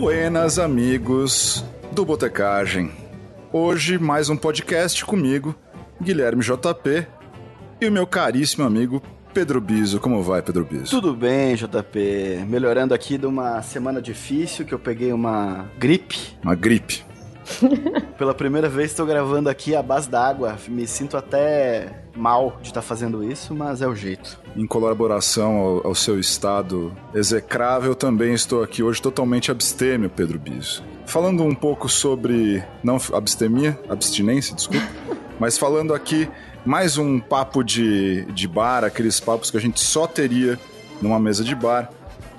Buenas, amigos do Botecagem. Hoje, mais um podcast comigo, Guilherme JP, e o meu caríssimo amigo Pedro Biso. Como vai, Pedro Biso? Tudo bem, JP. Melhorando aqui de uma semana difícil, que eu peguei uma gripe. Uma gripe. Pela primeira vez estou gravando aqui à base d'água. Me sinto até mal de estar tá fazendo isso, mas é o jeito. Em colaboração ao, ao, seu estado execrável, também estou aqui hoje totalmente abstêmio, Pedro Biso. Falando um pouco sobre. Não abstemia, abstinência, desculpa. mas falando aqui mais um papo de, de bar, aqueles papos que a gente só teria numa mesa de bar.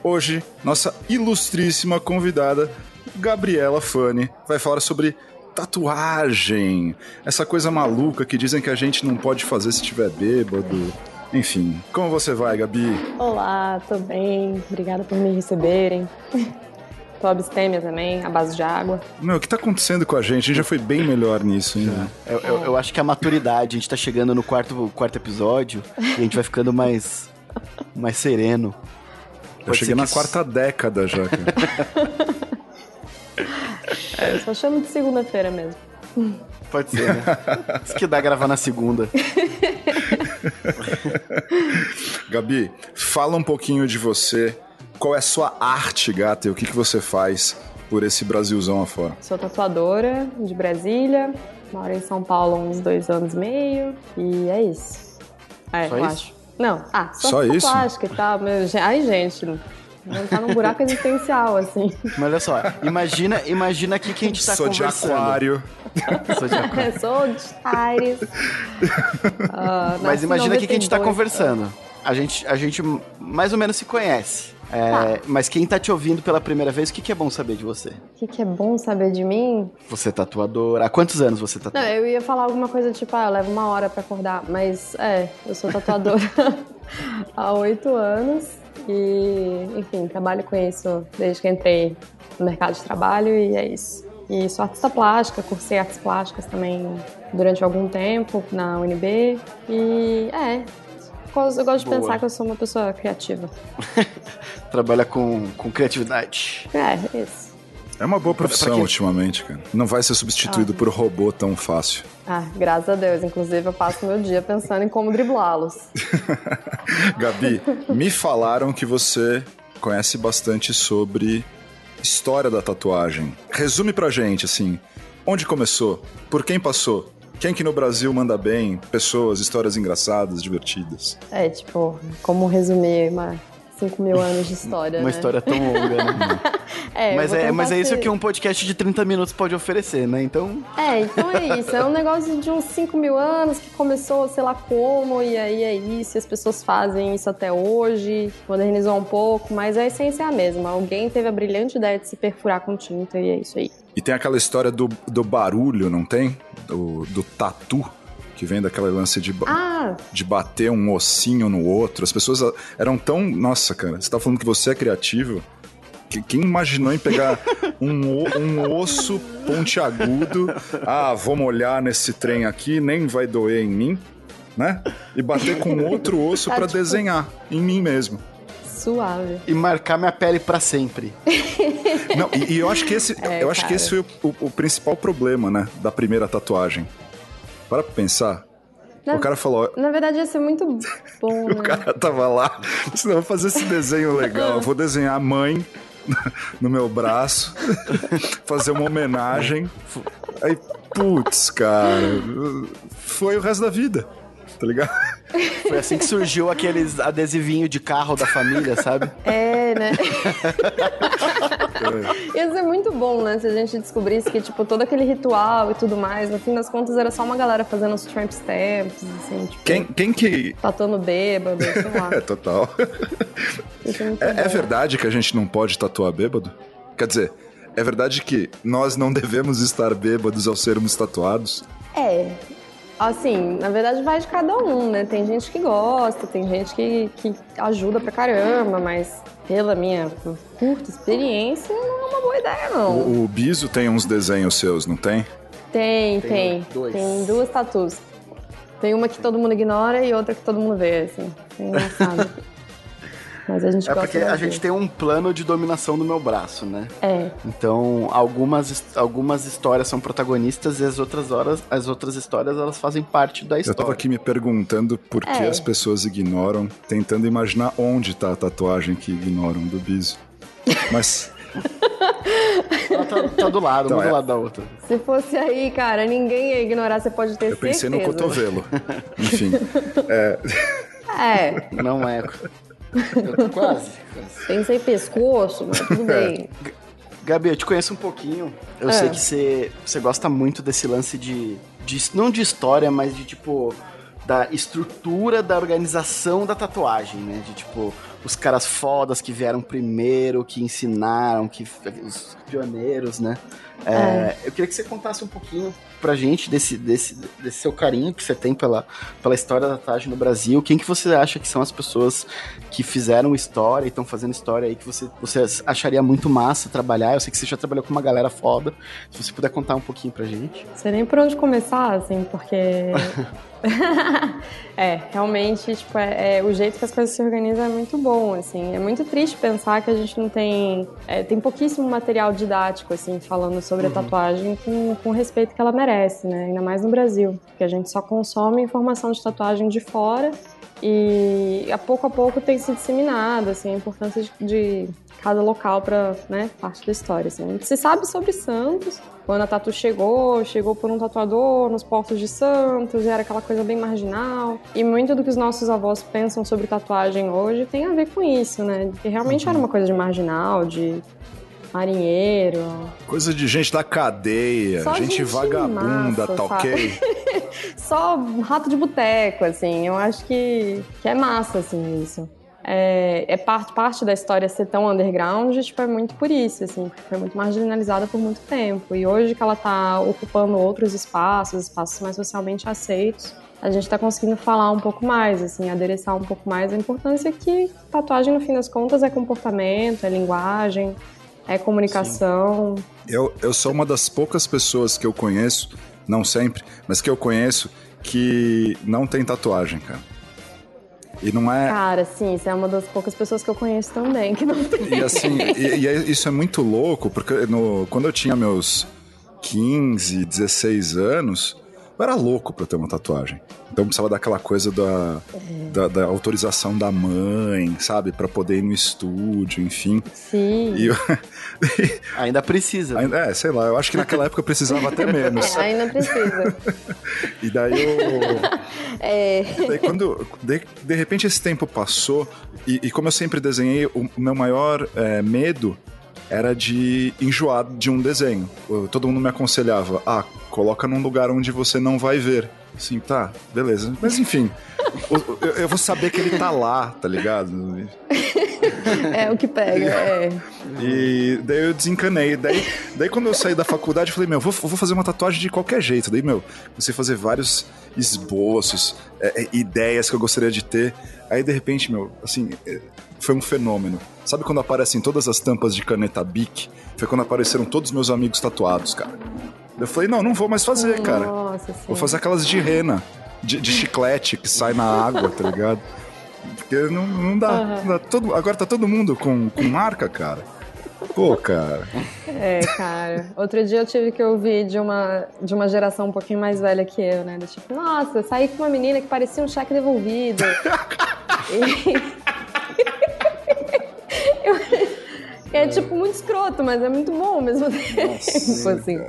Hoje, nossa ilustríssima convidada Gabriela Fani vai falar sobre tatuagem, essa coisa maluca que dizem que a gente não pode fazer se tiver bêbado. Enfim, como você vai, Gabi? Olá, tô bem. Obrigada por me receberem. Tô abstêmia também, à base de água. Meu, o que tá acontecendo com a gente? A gente já foi bem melhor nisso ainda. Eu, eu, eu, acho que a maturidade, a gente tá chegando no quarto, quarto episódio e a gente vai ficando mais, mais sereno. Eu cheguei na quarta década já, cara. É, eu só chamo de segunda-feira mesmo. Pode ser, né? Isso que dá gravar na segunda. Gabi, fala um pouquinho de você. Qual é a sua arte, gata, e o que, que você faz por esse Brasilzão afora? Sou tatuadora de Brasília, moro em São Paulo há uns dois anos e meio, e é isso. É, só eu isso? acho. Não, ah, só, só isso? plástica e tal. Mas, ai, gente, não tá num buraco existencial, assim. Mas olha só, imagina, imagina aqui que a gente tá Sou conversando. de aquário. Sou de aquário. Sou de Ares. Uh, Mas imagina aqui que a gente tá conversando. A gente, a gente mais ou menos se conhece. É, Tá. Mas quem tá te ouvindo pela primeira vez, o que, que é bom saber de você? O que, que é bom saber de mim? Você é tatuadora. Há quantos anos você tatua? Não, eu ia falar alguma coisa tipo, ah, eu levo uma hora pra acordar. Mas, é, eu sou tatuadora há oito anos. E, enfim, trabalho com isso desde que entrei no mercado de trabalho e é isso. E sou artista plástica, cursei artes plásticas também durante algum tempo na UNB. E, é, eu gosto de Boa. pensar que eu sou uma pessoa criativa. Trabalha com, com criatividade. É, isso. É uma boa profissão quem- ultimamente, cara. Não vai ser substituído por robô tão fácil. Ah, graças a Deus. Inclusive, eu passo meu dia pensando em como driblá-los. Gabi, me falaram que você conhece bastante sobre história da tatuagem. Resume pra gente, assim, onde começou? Por quem passou? Quem que no Brasil manda bem? Pessoas, histórias engraçadas, divertidas. É, tipo, como resumir uma 5 mil anos de história, Uma né? história tão longa, né? É, mas, é, mas é isso que um podcast de 30 minutos pode oferecer, né? Então, É, então é isso. É um negócio de uns 5 mil anos que começou, sei lá como, e aí é isso. E as pessoas fazem isso até hoje, modernizou um pouco, mas a essência é a mesma. Alguém teve a brilhante ideia de se perfurar com tinta e é isso aí. E tem aquela história do, do barulho, não tem? Do, do tatu, que vem daquela lance de, ba- Ah, de bater um ossinho no outro. As pessoas ah, eram tão. Nossa, cara, você tá falando que você é criativo? Que- Quem imaginou em pegar um, um osso pontiagudo? Ah, vou molhar nesse trem aqui, nem vai doer em mim, né? E bater com outro osso Tá, pra tipo- desenhar em mim mesmo. suave. e marcar minha pele pra sempre. Não, e, e eu acho que esse, É, eu acho que esse foi o, o- o principal problema, né, da primeira tatuagem. Para pra pensar. Na- O cara falou, Na verdade, ia ser muito bom, O né? cara tava lá, disse, não, vou fazer esse desenho legal, eu vou desenhar a mãe no meu braço, fazer uma homenagem. Aí, putz, cara, foi o resto da vida, tá ligado? Foi assim que surgiu aqueles adesivinhos de carro da família, sabe? É, né? Ia ser muito bom, né? Se a gente descobrisse que, tipo, todo aquele ritual e tudo mais, no fim das contas, era só uma galera fazendo os tramp stamps, assim, tipo, Quem, quem que... tatuando bêbado, sei lá. É, total. É, é verdade que a gente não pode tatuar bêbado? Quer dizer, é verdade que nós não devemos estar bêbados ao sermos tatuados? É. Assim, na verdade vai de cada um, né? Tem gente que gosta, tem gente que, que ajuda pra caramba, mas pela minha curta experiência, não é uma boa ideia, não. O, o Biso tem uns desenhos seus, não tem? Tem, Tem tem. dois. Tem duas tatus. Tem uma que todo mundo ignora e outra que todo mundo vê, assim. É engraçado. Mas a gente É gosta porque a gente tem um plano de dominação do meu braço, né? É, Então, algumas, algumas histórias são protagonistas e as outras horas, as outras histórias, elas fazem parte da Eu história. tava aqui me perguntando por que É. as pessoas ignoram, tentando imaginar onde tá a tatuagem que ignoram do Biso. Mas Ela tá, tá do lado, Então, uma é. do lado da outra. se fosse aí, cara, ninguém ia ignorar, você pode ter eu pensei no certeza. cotovelo. Enfim, É, Não é. Quase. quase. pensei pescoço, mas tudo bem. Gabi, eu te conheço um pouquinho. Eu É. sei que você, você gosta muito desse lance de, de. Não de história, mas de tipo. Da estrutura da organização da tatuagem, né? De tipo, os caras fodas que vieram primeiro, que ensinaram, que os pioneiros, né? É, Eu queria que você contasse um pouquinho pra gente desse, desse, desse seu carinho que você tem pela, pela história da tatuagem no Brasil. Quem que você acha que são as pessoas que fizeram história e estão fazendo história aí que você, você acharia muito massa trabalhar? Eu sei que você já trabalhou com uma galera foda. Se você puder contar um pouquinho pra gente. Não sei nem por onde começar, assim, porque. é, realmente, tipo, é, é- o jeito que as coisas se organizam é muito bom, assim. É muito triste pensar que a gente não tem. é, tem pouquíssimo material didático, assim, falando sobre a tatuagem com, com o respeito que ela merece, né? Ainda mais no Brasil. Porque a gente só consome informação de tatuagem de fora e a pouco a pouco tem se disseminado, assim, a importância de, de cada local para né, parte da história. Assim. Se sabe sobre Santos, quando a tatu chegou, chegou por um tatuador nos portos de Santos, e era aquela coisa bem marginal. E muito do que os nossos avós pensam sobre tatuagem hoje tem a ver com isso, né? Que realmente era uma coisa de marginal, de marinheiro. coisa de gente da cadeia, gente, gente vagabunda, massa, tá ok? Só rato de boteco, assim. Eu acho que, que é massa, assim, isso. É, é parte, parte da história ser tão underground, tipo, é muito por isso, assim, porque foi muito marginalizada por muito tempo. E hoje que ela tá ocupando outros espaços, espaços mais socialmente aceitos, a gente tá conseguindo falar um pouco mais, assim, adereçar um pouco mais a importância que tatuagem, no fim das contas, é comportamento, é linguagem, é comunicação. Eu, eu sou uma das poucas pessoas que eu conheço, não sempre, mas que eu conheço, que não tem tatuagem, cara. E não é. Cara, sim, você é uma das poucas pessoas que eu conheço também que não tem. E assim, e, e é- isso é muito louco, porque no, quando eu tinha meus 15, 16 anos, eu era louco pra ter uma tatuagem. Então precisava daquela coisa da, da, da autorização da mãe, sabe? Pra poder ir no estúdio, enfim. Sim. E eu, Ainda precisa. ainda- é, sei lá, eu acho que naquela época eu precisava até menos. É, ainda precisa. E daí eu. É, Daí quando, de, de repente esse tempo passou, e, e como eu sempre desenhei, o, meu maior é, medo era de enjoar de um desenho. Todo mundo me aconselhava, ah, coloca num lugar onde você não vai ver. Assim, tá, beleza. Mas enfim, eu, eu vou saber que ele tá lá, tá ligado? é o que pega. É. E daí eu desencanei. Daí, daí quando eu saí da faculdade, eu falei, meu, vou, vou fazer uma tatuagem de qualquer jeito. Daí, meu, comecei a fazer vários esboços, é, é, ideias que eu gostaria de ter. Aí, de repente, meu, assim, é, foi um fenômeno. Sabe quando aparecem todas as tampas de caneta Bic? Foi quando apareceram todos os meus amigos tatuados, cara. Eu falei, não, não vou mais fazer, cara. Nossa, sim. Vou fazer aquelas de rena, de, de chiclete que sai na água, tá ligado? Porque não, não dá. não dá. Todo, agora tá todo mundo com, com marca, cara. Pô, cara. É, cara. Outro dia eu tive que ouvir de uma, de uma geração um pouquinho mais velha que eu, né? Do tipo, nossa, saí com uma menina que parecia um cheque devolvido. E- Eu- É tipo muito escroto, mas é muito bom ao mesmo tempo, assim.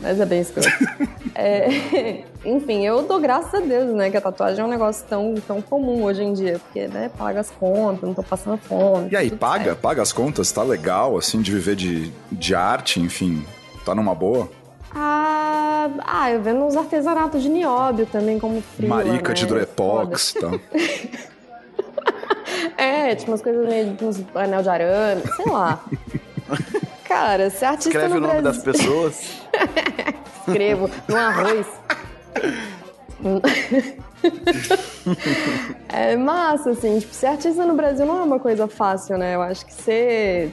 Mas é bem escroto. É, enfim, eu dou graças a Deus, né? Que a tatuagem é um negócio tão, tão comum hoje em dia. Porque, né, paga as contas, não tô passando fome. E aí, paga? certo. Paga as contas? Tá legal, assim, de viver de, de arte, enfim. Tá numa boa? Ah, ah, eu vendo uns artesanatos de nióbio também, como frio. Marica né? de hidroepox e tal. É, tipo umas coisas meio uns anel de arame, sei lá. Cara, ser artista Escreve no o nome Brasil... das pessoas. Escrevo no arroz. é massa, assim, tipo, ser artista no Brasil não é uma coisa fácil, né? Eu acho que ser,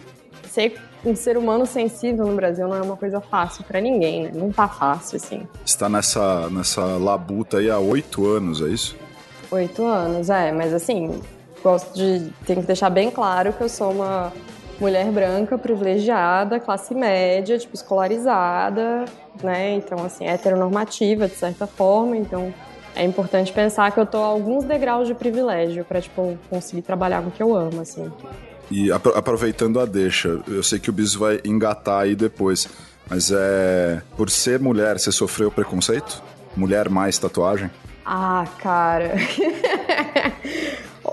ser um ser humano sensível no Brasil não é uma coisa fácil pra ninguém, né? Não tá fácil, assim. Está nessa, nessa labuta aí há oito anos, é isso? Oito anos, é, mas assim, gosto de. Tenho que deixar bem claro que eu sou uma mulher branca, privilegiada, classe média, tipo, escolarizada, né? Então, assim, heteronormativa, de certa forma. Então, é importante pensar que eu tô a alguns degraus de privilégio para tipo, conseguir trabalhar com o que eu amo, assim. E aproveitando a deixa, eu sei que o Biso vai engatar aí depois, mas é. Por ser mulher, você sofreu preconceito? Mulher mais tatuagem? Ah, cara.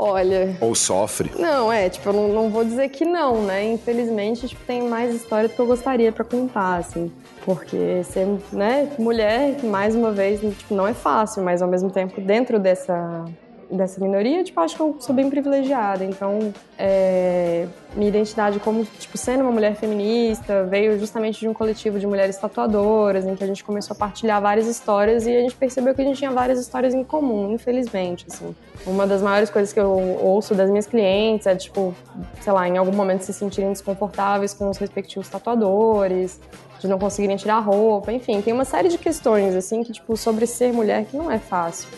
Olha. Ou sofre? Não, é, tipo, eu não, não vou dizer que não, né? Infelizmente, tipo, tem mais história do que eu gostaria para contar, assim. Porque ser, né, mulher, mais uma vez, tipo, não é fácil, mas ao mesmo tempo, dentro dessa dessa minoria, tipo, acho que eu sou bem privilegiada. Então, é, minha identidade como, tipo, sendo uma mulher feminista veio justamente de um coletivo de mulheres tatuadoras, em que a gente começou a partilhar várias histórias e a gente percebeu que a gente tinha várias histórias em comum, infelizmente, assim. Uma das maiores coisas que eu ouço das minhas clientes é, tipo, sei lá, em algum momento se sentirem desconfortáveis com os respectivos tatuadores, de não conseguirem tirar roupa, enfim, tem uma série de questões, assim, que, tipo, sobre ser mulher que não é fácil.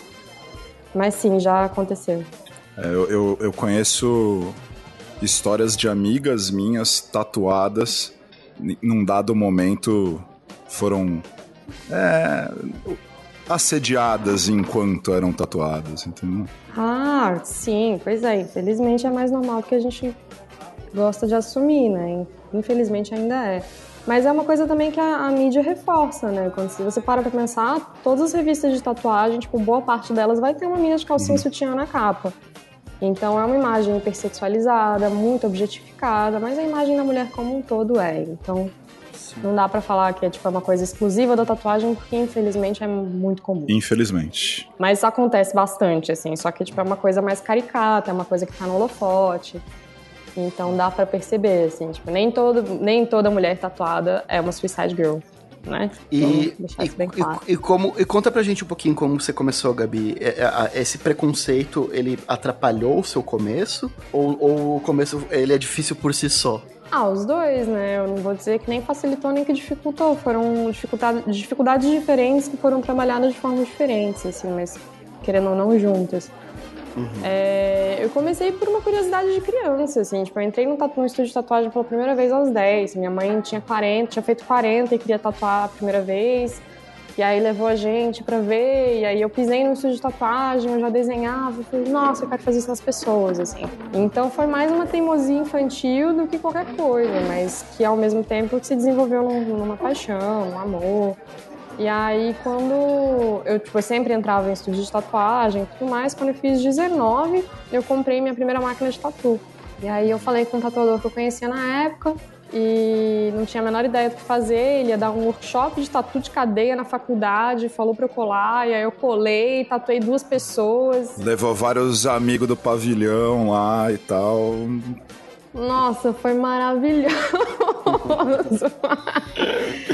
Mas sim, já aconteceu. É, eu, eu, eu, conheço histórias de amigas minhas tatuadas, num dado momento foram é, assediadas enquanto eram tatuadas, entendeu? Ah, sim, pois é. Infelizmente é mais normal que a gente gosta de assumir, né? Infelizmente ainda é. Mas é uma coisa também que a, a mídia reforça, né? Quando se você para pra pensar, todas as revistas de tatuagem, tipo, boa parte delas vai ter uma mina de calcinha uhum. sutiã na capa. Então é uma imagem hipersexualizada, muito objetificada, mas a imagem da mulher como um todo é. Então Sim. não dá para falar que é tipo é uma coisa exclusiva da tatuagem, porque infelizmente é muito comum. Infelizmente. Mas acontece bastante, assim, só que tipo, é uma coisa mais caricata, é uma coisa que tá no holofote. Então dá para perceber, assim, tipo, nem, todo, nem toda mulher tatuada é uma suicide girl. Né? E, e, claro. e, e, como, e conta pra gente um pouquinho como você começou, Gabi. É, é, esse preconceito, ele atrapalhou o seu começo? Ou, ou o começo, ele é difícil por si só? Ah, os dois, né? Eu não vou dizer que nem facilitou nem que dificultou. Foram dificuldades diferentes que foram trabalhadas de formas diferentes, assim, mas querendo ou não juntas. Uhum. É, eu comecei por uma curiosidade de criança, assim, tipo, eu entrei no, no estúdio de tatuagem pela primeira vez aos 10. Minha mãe tinha 40, tinha feito 40 e queria tatuar a primeira vez. E aí levou a gente pra ver, e aí eu pisei no estúdio de tatuagem, eu já desenhava, falei, nossa, eu quero fazer isso nas pessoas, assim. Então foi mais uma teimosia infantil do que qualquer coisa, mas que ao mesmo tempo se desenvolveu numa paixão, um amor. E aí, quando eu tipo, sempre entrava em estúdio de tatuagem e tudo mais, quando eu fiz 19, eu comprei minha primeira máquina de tatu. E aí eu falei com um tatuador que eu conhecia na época e não tinha a menor ideia do que fazer. Ele ia dar um workshop de tatu de cadeia na faculdade, falou pra eu colar, e aí eu colei, tatuei duas pessoas. Levou vários amigos do pavilhão lá e tal. Nossa, foi maravilhoso.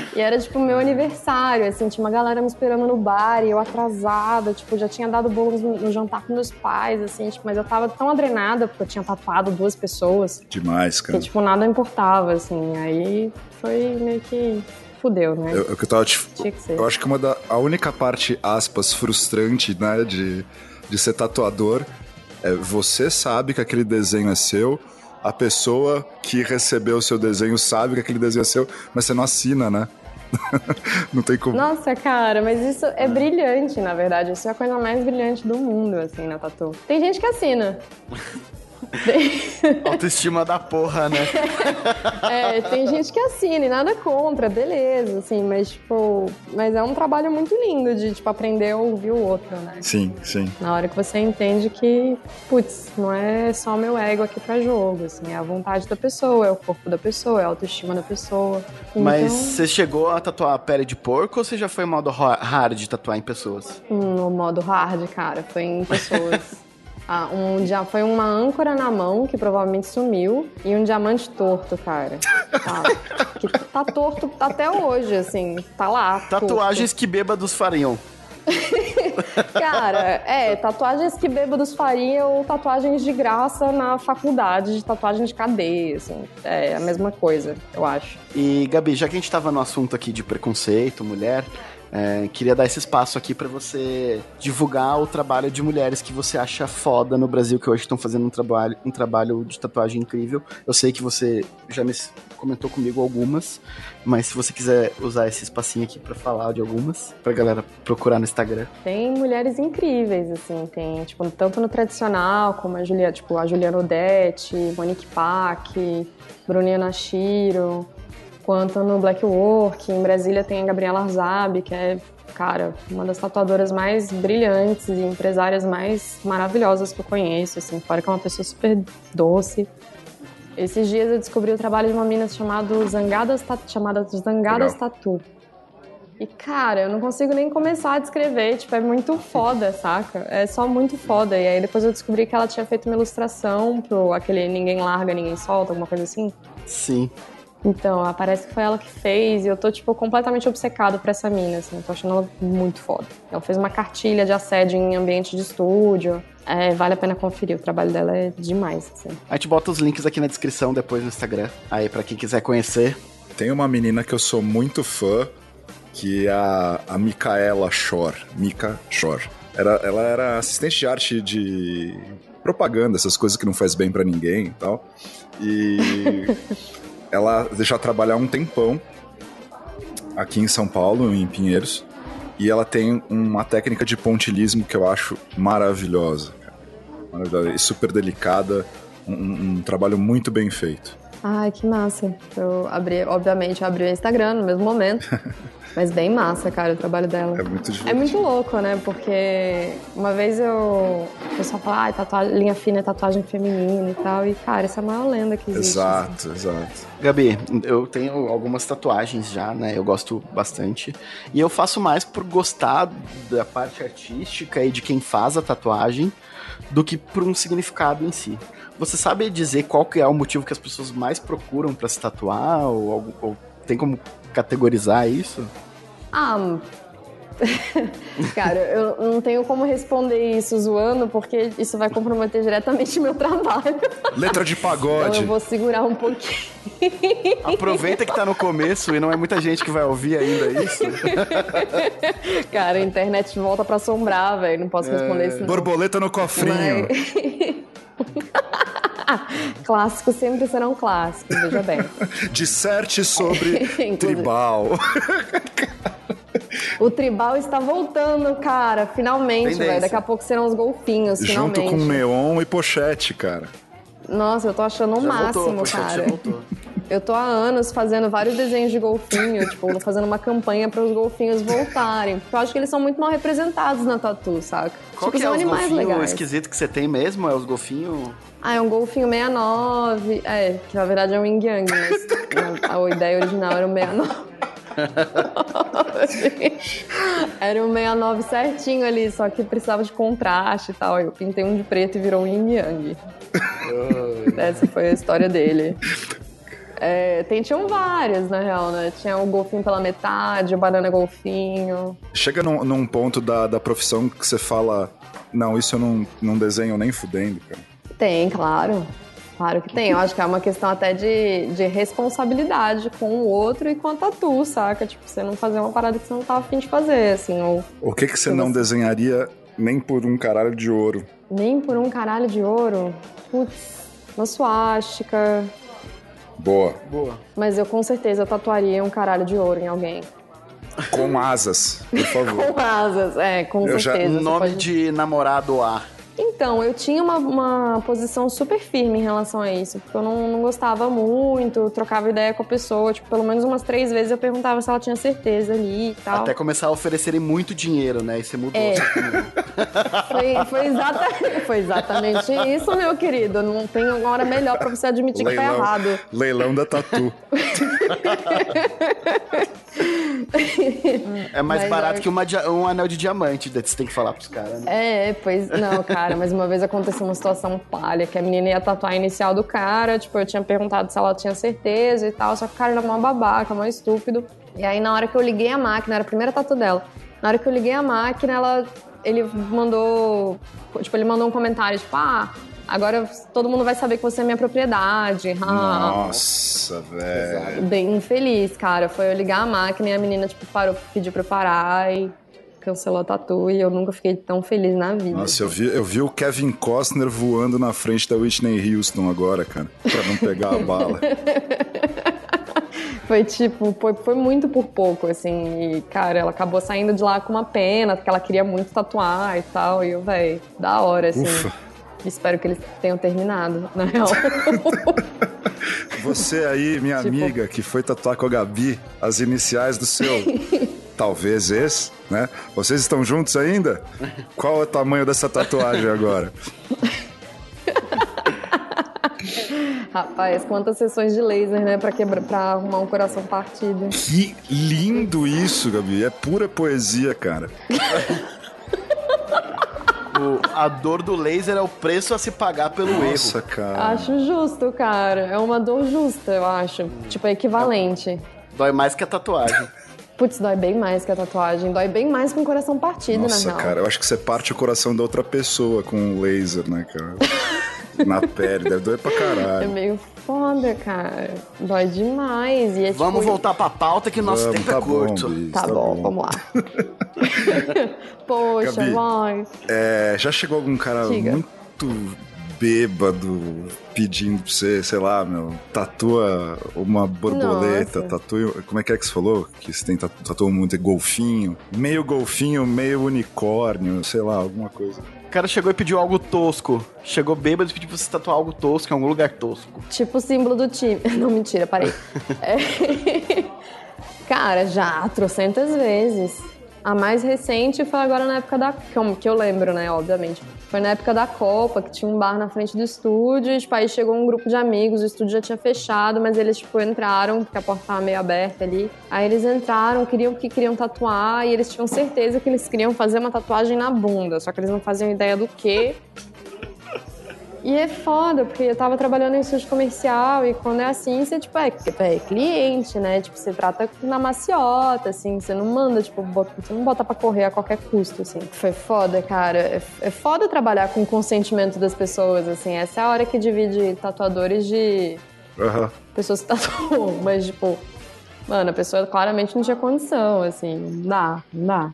e era tipo meu aniversário, assim, tinha uma galera me esperando no bar e eu atrasada, tipo, já tinha dado bolo no, jantar com meus pais, assim, tipo, mas eu tava tão adrenada porque eu tinha tatuado duas pessoas. Demais, cara. Que, tipo, nada importava, assim. Aí foi meio que fudeu, né? Eu, eu, tava, tipo, eu acho que uma da, a única parte, aspas, frustrante, né, de, de ser tatuador é você sabe que aquele desenho é seu, a pessoa que recebeu o seu desenho sabe que aquele desenho é seu, mas você não assina, né? não tem como. Nossa, cara, mas isso é, é, brilhante, na verdade. Isso é a coisa mais brilhante do mundo, assim, na tatu. Tem gente que assina. Autoestima da porra, né? é, tem gente que assina e nada contra, beleza, assim, mas tipo, mas é um trabalho muito lindo de tipo aprender a ouvir o outro, né? Sim, sim. Na hora que você entende que, putz, não é só meu ego aqui para jogo, assim, é a vontade da pessoa, é o corpo da pessoa, é a autoestima da pessoa. Então... Mas você chegou a tatuar a pele de porco ou você já foi modo hard de tatuar em pessoas? No modo hard, cara, foi em pessoas. Ah, um, foi uma âncora na mão que provavelmente sumiu e um diamante torto, cara. Tá, que tá torto até hoje, assim, tá lá. Tatuagens torto. que bêbados fariam. Cara, é, tatuagens que bêbados fariam ou tatuagens de graça na faculdade de tatuagem de cadeia, assim. É a mesma coisa, eu acho. E, Gabi, já que a gente tava no assunto aqui de preconceito, mulher, É, queria dar esse espaço aqui para você divulgar o trabalho de mulheres que você acha foda no Brasil, que hoje estão fazendo um trabalho, um trabalho de tatuagem incrível. Eu sei que você já me comentou comigo algumas, mas se você quiser usar esse espacinho aqui para falar de algumas, pra galera procurar no Instagram. Tem mulheres incríveis, assim, tem, tipo, tanto no tradicional, como a Julia, tipo, a Juliana Odete, Monique Pack, Bruninha Nashiro, quanto no Black Work. Em Brasília tem a Gabriela Arzabi, que é, cara, uma das tatuadoras mais brilhantes e empresárias mais maravilhosas que eu conheço, assim, fora que é uma pessoa super doce. Esses dias eu descobri o trabalho de uma mina chamada Zangadas, chamada Zangadas Legal. Tatu. E, cara, eu não consigo nem começar a descrever, tipo, é muito foda, saca? É só muito foda. E aí depois eu descobri que ela tinha feito uma ilustração pro aquele Ninguém Larga, Ninguém Solta, alguma coisa assim. Sim. Então, parece que foi ela que fez e eu tô, tipo, completamente obcecado por essa mina, assim. Tô achando ela muito foda. Ela fez uma cartilha de assédio em ambiente de estúdio. É, vale a pena conferir, o trabalho dela é demais, assim. A gente bota os links aqui na descrição depois no Instagram, aí para quem quiser conhecer. Tem uma menina que eu sou muito fã, que é a, a Micaela Shore. Mika Shore. Era, ela era assistente de arte de propaganda, essas coisas que não faz bem para ninguém e tal. E ela já trabalha há um tempão aqui em São Paulo, em Pinheiros, e ela tem uma técnica de pontilismo que eu acho maravilhosa, maravilhosa e super delicada, um, um, trabalho muito bem feito. Ai, que massa. Eu abri, obviamente, eu abri o Instagram no mesmo momento. Mas bem massa, cara, o trabalho dela. É muito divertido. É muito louco, né? Porque uma vez eu. O pessoal fala, ah, tatuagem, linha fina é tatuagem feminina e tal. E, cara, essa é a maior lenda que existe. Exato, assim. exato. Gabi, eu tenho algumas tatuagens já, né? Eu gosto bastante. E eu faço mais por gostar da parte artística e de quem faz a tatuagem do que por um significado em si. Você sabe dizer qual que é o motivo que as pessoas mais procuram para se tatuar? Ou, ou tem como categorizar isso? Ah, Cara, eu não tenho como responder isso zoando, porque isso vai comprometer diretamente meu trabalho. Letra de pagode. Então eu vou segurar um pouquinho. Aproveita que tá no começo e não é muita gente que vai ouvir ainda isso. Cara, a internet volta pra assombrar, velho. Não posso responder é... isso. Não. Borboleta no cofrinho. Mas... clássicos sempre serão clássicos, veja bem. Disserte sobre tribal. O tribal está voltando, cara. Finalmente, velho. Daqui a pouco serão os golfinhos, Junto finalmente. com neon e pochete, cara. Nossa, eu tô achando o máximo, voltou, cara. Eu tô há anos fazendo vários desenhos de golfinho, tipo, fazendo uma campanha para os golfinhos voltarem. Porque eu acho que eles são muito mal representados na tatu, saca? Qual tipo, que é os golfinhos esquisito que você tem mesmo? É os golfinhos... Ah, é um golfinho 69. É, que na verdade é um yin yang, mas a ideia original era um 69. Era um 69 certinho ali, só que precisava de contraste e tal. Eu pintei um de preto e virou um yin yang. Essa foi a história dele. É, tem, tinham vários, na real, né? Tinha o golfinho pela metade, o banana golfinho. Chega num, num ponto da, da profissão que você fala: Não, isso eu não, não desenho nem fudendo, cara. Tem, claro. Claro que tem. Eu acho que é uma questão até de, de responsabilidade com o outro e com a tatu, saca? Tipo, você não fazer uma parada que você não tá afim de fazer, assim. Ou, o que, que você não desenharia nem por um caralho de ouro? Nem por um caralho de ouro? Putz, uma suástica. Boa. Boa. Mas eu com certeza tatuaria um caralho de ouro em alguém. Com asas, por favor. com asas, é, com eu certeza. Já... Nome pode... de namorado A. Então, eu tinha uma, uma, posição super firme em relação a isso, porque eu não, não, gostava muito, trocava ideia com a pessoa, tipo, pelo menos umas três vezes eu perguntava se ela tinha certeza ali e tal. Até começar a oferecerem muito dinheiro, né? E você mudou. É. foi, foi, exata, foi exatamente isso, meu querido. Não tem uma hora melhor pra você admitir leilão, que tá errado. Leilão da tatu. é mais mas, barato é... que uma, um anel de diamante, você tem que falar pros caras, né? É, pois não, cara, mas uma vez aconteceu uma situação palha, que a menina ia tatuar a inicial do cara, tipo, eu tinha perguntado se ela tinha certeza e tal, só que o cara era uma babaca, uma estúpido. E aí, na hora que eu liguei a máquina, era a primeira tatu dela, na hora que eu liguei a máquina, ela, ele mandou, tipo, ele mandou um comentário, tipo, ah, agora todo mundo vai saber que você é minha propriedade. Nossa, velho. Bem infeliz, cara. Foi eu ligar a máquina e a menina, tipo, parou, pediu pra eu parar e cancelou a tatu e eu nunca fiquei tão feliz na vida. Nossa, eu vi, eu vi o Kevin Costner voando na frente da Whitney Houston agora, cara, pra não pegar a bala. Foi tipo, foi, foi, muito por pouco, assim. E, cara, ela acabou saindo de lá com uma pena, porque ela queria muito tatuar e tal. E eu, velho, da hora, assim. Ufa. Espero que eles tenham terminado, na real. Você aí, minha tipo... amiga, que foi tatuar com a Gabi, as iniciais do seu. talvez esse, né? Vocês estão juntos ainda? Qual é o tamanho dessa tatuagem agora? Rapaz, quantas sessões de laser, né, pra, quebra, pra arrumar um coração partido. Que lindo isso, Gabi. É pura poesia, cara. o, a dor do laser é o preço a se pagar pelo Nossa, erro. Nossa, cara. Acho justo, cara. É uma dor justa, eu acho. Tipo, é equivalente. Dói mais que a tatuagem. Putz, dói bem mais que a tatuagem. Dói bem mais com o coração partido, Nossa, na real. cara, eu acho que você parte o coração da outra pessoa com um laser, né, cara? na pele, deve doer pra caralho. É meio foda, cara. Dói demais. E é, vamos tipo... voltar pra pauta que nosso vamos, tempo é tá é curto. Bom, tá, tá bom, bom, vamos lá. Poxa, Gabi, vai. É, já chegou algum cara Diga. muito bêbado pedindo pra você, sei lá, meu, tatua uma borboleta, Nossa. tatua. Como é que é que você falou? Que você tem tatua muito golfinho, meio golfinho, meio unicórnio, sei lá, alguma coisa. O cara chegou e pediu algo tosco. Chegou bêbado e pediu pra você tatuar algo tosco em algum lugar tosco. Tipo o símbolo do time. Não, mentira, parei. é... Cara, já, trocentas vezes. A mais recente foi agora na época da. Que eu lembro, né? Obviamente. Foi na época da Copa, que tinha um bar na frente do estúdio. E, tipo, aí chegou um grupo de amigos, o estúdio já tinha fechado, mas eles, tipo, entraram, porque a porta tava meio aberta ali. Aí eles entraram, queriam que queriam tatuar, e eles tinham certeza que eles queriam fazer uma tatuagem na bunda. Só que eles não faziam ideia do que. E é foda, porque eu tava trabalhando em estúdio comercial e quando é assim, você, tipo, é, é cliente, né? Tipo, você trata na maciota, assim, você não manda, tipo, bota, você não bota pra correr a qualquer custo, assim. Foi foda, cara. É, é foda trabalhar com o consentimento das pessoas, assim. Essa é a hora que divide tatuadores de uhum. pessoas que tatuam, mas, tipo, mano, a pessoa claramente não tinha condição, assim. Não dá, não dá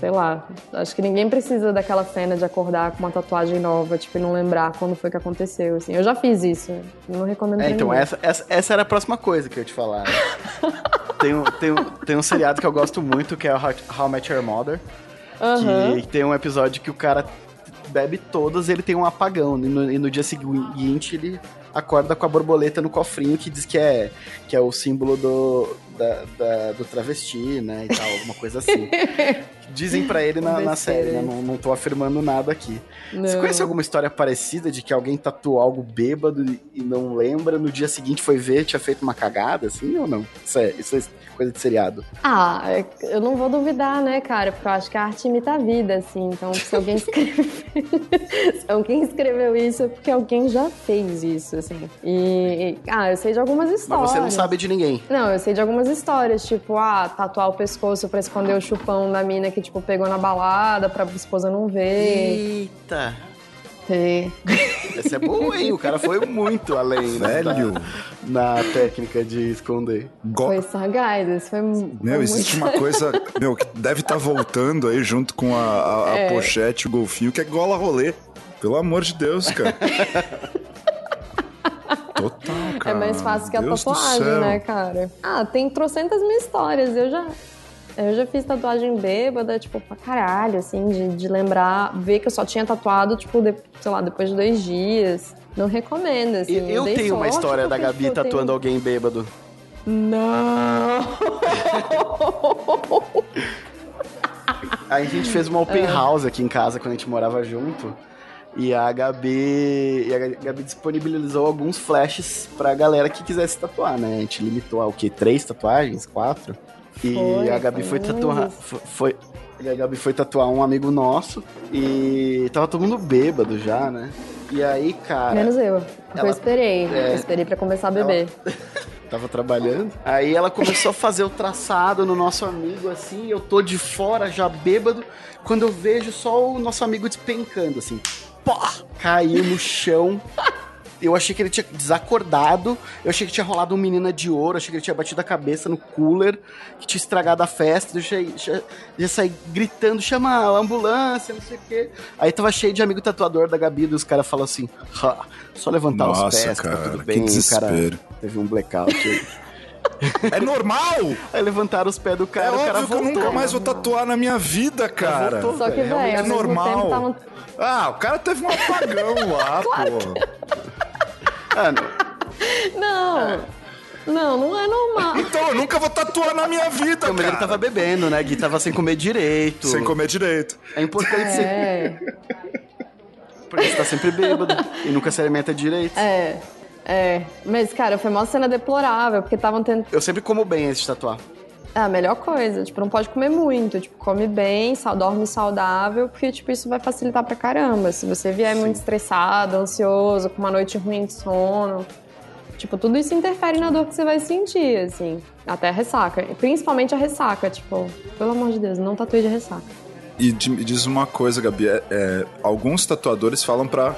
sei lá, acho que ninguém precisa daquela cena de acordar com uma tatuagem nova, tipo, e não lembrar quando foi que aconteceu, assim. Eu já fiz isso, não recomendo é, então, essa, essa, essa, era a próxima coisa que eu ia te falar. tem, um, tem, um, tem um seriado que eu gosto muito, que é o How, How Met Your Mother, uhum. que, que tem um episódio que o cara bebe todas ele tem um apagão, e no, e no dia seguinte ele acorda com a borboleta no cofrinho que diz que é, que é o símbolo do, da, da do travesti, né? E tal, alguma coisa assim. Dizem para ele na, na série, né? Não, não tô afirmando nada aqui. Não. Você conhece alguma história parecida de que alguém tatuou algo bêbado e não lembra, no dia seguinte foi ver, tinha feito uma cagada, assim, ou não? Isso é, isso é coisa de seriado. Ah, eu não vou duvidar, né, cara? Porque eu acho que a arte imita a vida, assim. Então, se alguém escreveu, se alguém escreveu isso, é porque alguém já fez isso, assim. E, ah, eu sei de algumas histórias. Mas você não sabe de ninguém. Não, eu sei de algumas histórias, tipo, ah, tatuar o pescoço pra esconder o chupão da mina que, tipo, pegou na balada pra esposa não ver. Eita! É. Essa é boa, hein? O cara foi muito além, né? Velho. Na, na técnica de esconder. Go foi sagaz, isso foi Meu, existe uma coisa, meu, que deve estar tá voltando aí junto com a, a, a é. pochete, o golfinho, que é gola rolê. Pelo amor de Deus, cara. Total, cara. É mais fácil que a Deus tatuagem, né, cara? Ah, tem trocentas mil histórias. Eu já, eu já fiz tatuagem bêbada, tipo, pra caralho, assim, de, de lembrar, ver que eu só tinha tatuado, tipo, de, sei lá, depois de dois dias. Não recomendo, assim. Eu, eu tenho uma história da Gabi tipo, tatuando tenho... alguém bêbado. Não! Aí a gente fez uma open ah. house aqui em casa quando a gente morava junto. E a Gabi, e a Gabi disponibilizou alguns flashes pra galera que quisesse tatuar, né? A gente limitou a o quê? Três tatuagens? Quatro? E foi, a Gabi foi, foi tatuar. Foi, a Gabi foi tatuar um amigo nosso e tava todo mundo bêbado já, né? E aí, cara. Menos eu. Ela, eu esperei. É, eu esperei para começar a beber. Ela... tava trabalhando. Aí ela começou a fazer o traçado no nosso amigo, assim, eu tô de fora já bêbado, quando eu vejo só o nosso amigo despencando, assim. Pá, caiu no chão. Eu achei que ele tinha desacordado. Eu achei que tinha rolado uma menina de ouro. Achei que ele tinha batido a cabeça no cooler, que tinha estragado a festa. Eu já, já, já saí gritando: chama a ambulância, não sei o quê. Aí tava cheio de amigo tatuador da Gabi. E os caras falaram assim: só levantar Nossa, os pés, cara, tá tudo que bem. O cara desespero. teve um blackout aí. É normal! Aí levantaram os pés do É cara, o cara óbvio que eu voltou. nunca mais vou tatuar na minha vida, cara. voltou. Só que, É, velho, É normal. tempo tava... Ah, o cara teve um apagão lá, pô. Ah, não. Não, não, não é normal. Então, eu nunca vou tatuar na minha vida, Não, mas ele cara. tava bebendo, né? Gui tava sem comer direito. Sem comer direito. É importante você. É, Porque você tá sempre bêbado e nunca se alimenta direito. é, é. Mas, cara, foi uma cena deplorável, porque estavam tentando... Eu sempre como bem antes de tatuar. É a melhor coisa, tipo, não pode comer muito, tipo, come bem, sal- dorme saudável, porque, tipo, isso vai facilitar pra caramba. Se você vier muito estressado, ansioso, com uma noite ruim de sono, tipo, tudo isso interfere na dor que você vai sentir, assim. Até a ressaca, principalmente a ressaca, tipo, pelo amor de Deus, não tatue de ressaca. E diz uma coisa, Gabi, é, é, alguns tatuadores falam pra.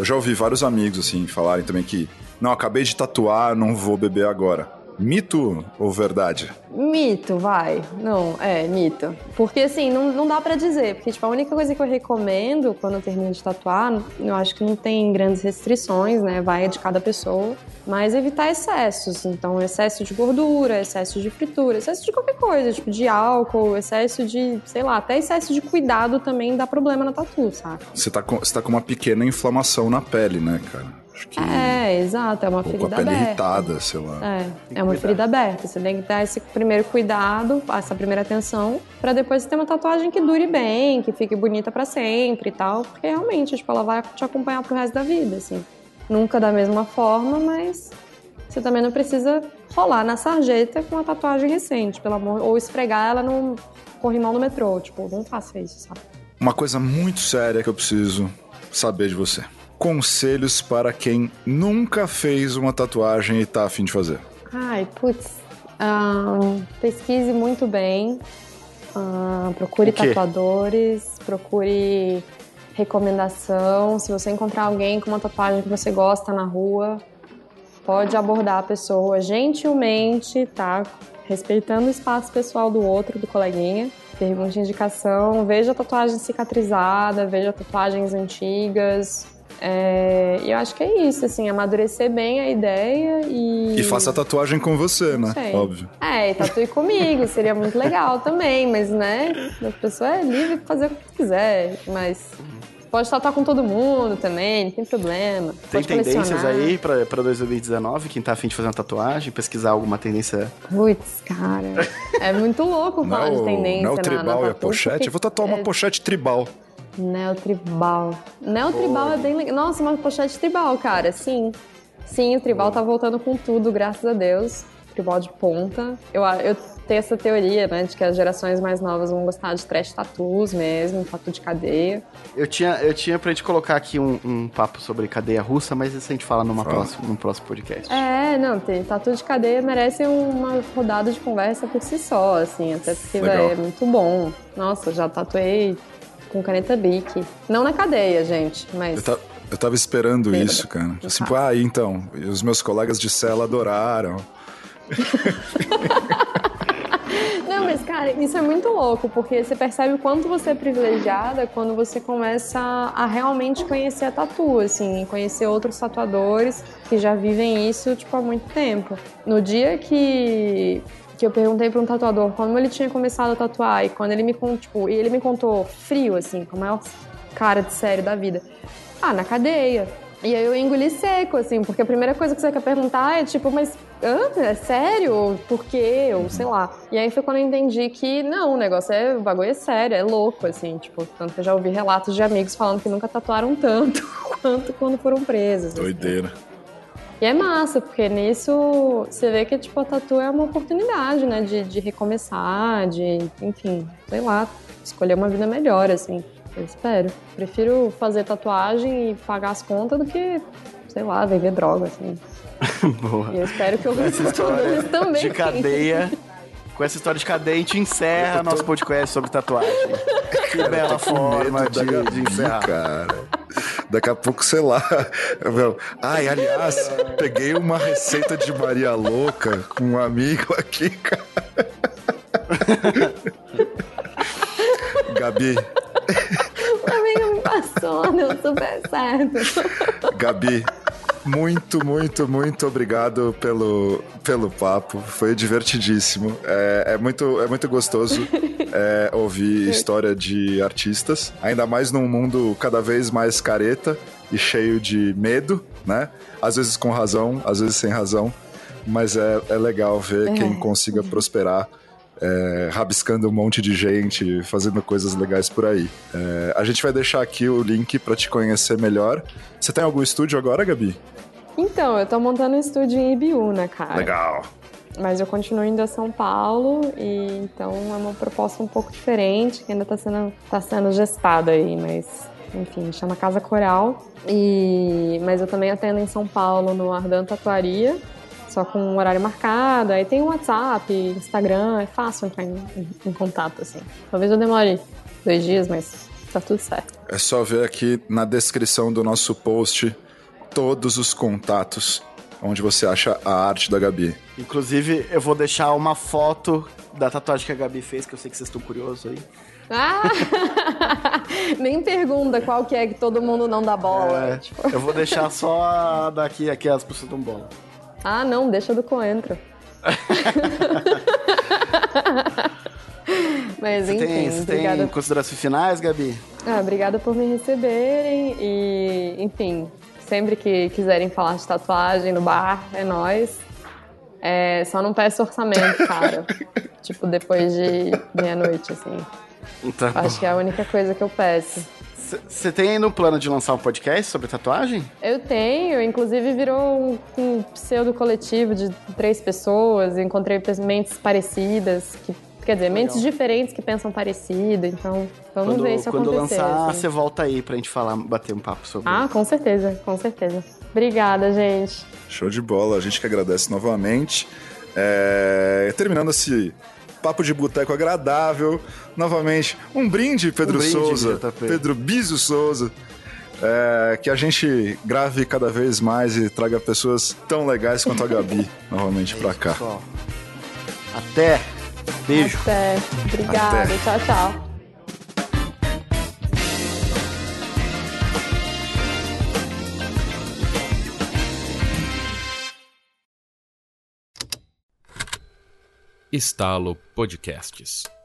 Eu já ouvi vários amigos assim falarem também que não, acabei de tatuar, não vou beber agora. Mito ou verdade? Mito, vai. Não, é, mito. Porque assim, não, não dá pra dizer. Porque, tipo, a única coisa que eu recomendo quando eu termino de tatuar, eu acho que não tem grandes restrições, né? Vai de cada pessoa. Mas evitar excessos. Então, excesso de gordura, excesso de fritura, excesso de qualquer coisa, tipo, de álcool, excesso de, sei lá, até excesso de cuidado também dá problema na tatu, saca? Você tá, com, você tá com uma pequena inflamação na pele, né, cara? Acho que. É, exato, é uma ou com a ferida pele aberta. irritada, sei lá. É, é uma cuidar. ferida aberta. Você tem que dar esse primeiro cuidado, essa primeira atenção, pra depois você ter uma tatuagem que dure bem, que fique bonita pra sempre e tal, porque realmente, tipo, ela vai te acompanhar pro resto da vida, assim. Nunca da mesma forma, mas você também não precisa rolar na sarjeta com uma tatuagem recente, pelo amor, ou esfregar ela no corrimão do metrô, tipo, não faça isso, sabe? Uma coisa muito séria que eu preciso saber de você. Conselhos para quem nunca fez uma tatuagem e tá afim de fazer. Ai, putz. ahn, pesquise muito bem. ahn, procure tatuadores, procure recomendação. Se você encontrar alguém com uma tatuagem que você gosta na rua, pode abordar a pessoa gentilmente, tá? Respeitando o espaço pessoal do outro, do coleguinha. Pergunte indicação, veja tatuagem cicatrizada, veja tatuagens antigas. É, e eu acho que é isso, assim, amadurecer bem a ideia e. E faça a tatuagem com você, né? Óbvio. É, e tatue comigo, seria muito legal também, mas né, a pessoa é livre pra fazer o que quiser, mas pode tatuar com todo mundo também, não tem problema. Tem pode tendências colecionar. aí pra, pra 2019? Quem tá afim de fazer uma tatuagem, pesquisar alguma tendência. Putz, cara, é muito louco Não falar é de tendência não é o na- tribal na e a tatu, pochete? porque Eu vou tatuar uma é pochete tribal. Neotribal. Neotribal é bem legal. Nossa, uma pochete tribal, cara, sim. Sim, o tribal tá voltando com tudo, graças a Deus. Tribal de ponta. Eu, eu tenho essa teoria, né, de que as gerações mais novas vão gostar de trash tattoos mesmo, tatu de cadeia. Eu tinha, eu tinha pra gente colocar aqui um, um papo sobre cadeia russa, mas isso a gente fala numa próxima, num próximo podcast. É, não, tem, tatu de cadeia merece uma rodada de conversa por si só, assim, até porque, é muito bom. Nossa, já tatuei com caneta Bic. Não na cadeia, gente, mas... Eu, ta- eu tava esperando isso, cara. Assim, Tá. ah, então. Os meus colegas de cela adoraram. Não, mas cara, isso é muito louco, porque você percebe o quanto você é privilegiada quando você começa a realmente conhecer a tatu, assim, conhecer outros tatuadores que já vivem isso, tipo, há muito tempo. No dia que que eu perguntei para um tatuador como ele tinha começado a tatuar e quando ele me contou, tipo, e ele me contou frio assim, com a maior cara de sério da vida. Ah, na cadeia. E aí eu engoli seco, assim, porque a primeira coisa que você quer perguntar é tipo, mas hã? é sério? Por quê? Ou sei lá. E aí foi quando eu entendi que não, o negócio é. O bagulho é sério, é louco, assim, tipo, tanto que eu já ouvi relatos de amigos falando que nunca tatuaram tanto quanto quando foram presos. assim. E é massa, porque nisso você vê que tipo, a tatu é uma oportunidade, né? De, de recomeçar, de, enfim, sei lá, escolher uma vida melhor, assim. Eu espero. Prefiro fazer tatuagem e pagar as contas do que, sei lá, vender droga, assim. Boa. E eu espero que eu Essa história também. de cadeia. Com essa história de cadeia, a gente encerra nosso podcast sobre tatuagem. Que bela forma de, de encerrar. cara. Daqui a pouco, sei lá. Ai, aliás, peguei uma receita de Maria Louca com um amigo aqui, cara. Gabi. O amigo me passou, deu super certo. Gabi, muito, muito, muito obrigado pelo, pelo papo. Foi divertidíssimo. É, é muito, é muito gostoso é, ouvir história de artistas, ainda mais num mundo cada vez mais careta e cheio de medo, né? Às vezes com razão, às vezes sem razão, mas é, é legal ver é. quem consiga prosperar. É, rabiscando um monte de gente, fazendo coisas legais por aí. É, a gente vai deixar aqui o link para te conhecer melhor. Você tem algum estúdio agora, Gabi? Então, eu tô montando um estúdio em Ibiúna, cara. Legal. Mas eu continuo indo a São Paulo e então é uma proposta um pouco diferente, que ainda está sendo, tá sendo gestada aí, mas enfim, chama Casa Coral. E, mas eu também atendo em São Paulo no Ardan Tatuaria, só com um horário marcado. Aí tem o WhatsApp, Instagram, é fácil entrar em, em, em contato, assim. Talvez eu demore dois dias, mas tá tudo certo. É só ver aqui na descrição do nosso post todos os contatos onde você acha a arte da Gabi. Inclusive, eu vou deixar uma foto da tatuagem que a Gabi fez, que eu sei que vocês estão curiosos aí. Ah! Nem pergunta qual que é que todo mundo não dá bola. É, tipo. Eu vou deixar só daqui, aqui as pessoas dão bola. Ah, não, deixa do coentro. Mas você enfim, tem, você obrigada. tem considerações finais, Gabi? Ah, obrigada por me receberem e, enfim, Sempre que quiserem falar de tatuagem no bar, é nós. É, só não peço orçamento, cara. tipo, depois de meia-noite, assim. Tá Acho que é a única coisa que eu peço. Você tem no plano de lançar um podcast sobre tatuagem? Eu tenho, inclusive virou um, um pseudo coletivo de três pessoas. Encontrei mentes parecidas que Quer dizer, Legal. mentes diferentes que pensam parecido, então vamos quando, ver se quando acontecer. Quando lançar, assim. você volta aí pra gente falar, bater um papo sobre Ah, com certeza, com certeza. Obrigada, gente. Show de bola, a gente que agradece novamente. É... Terminando esse papo de boteco agradável, novamente, um brinde, Pedro um brinde, Souza, JP. Pedro Biso Souza. É, que a gente grave cada vez mais e traga pessoas tão legais quanto a Gabi novamente é para cá. Pessoal. Até! Beijo. Até. Obrigada. Até. Tchau, tchau. Estalo Podcasts.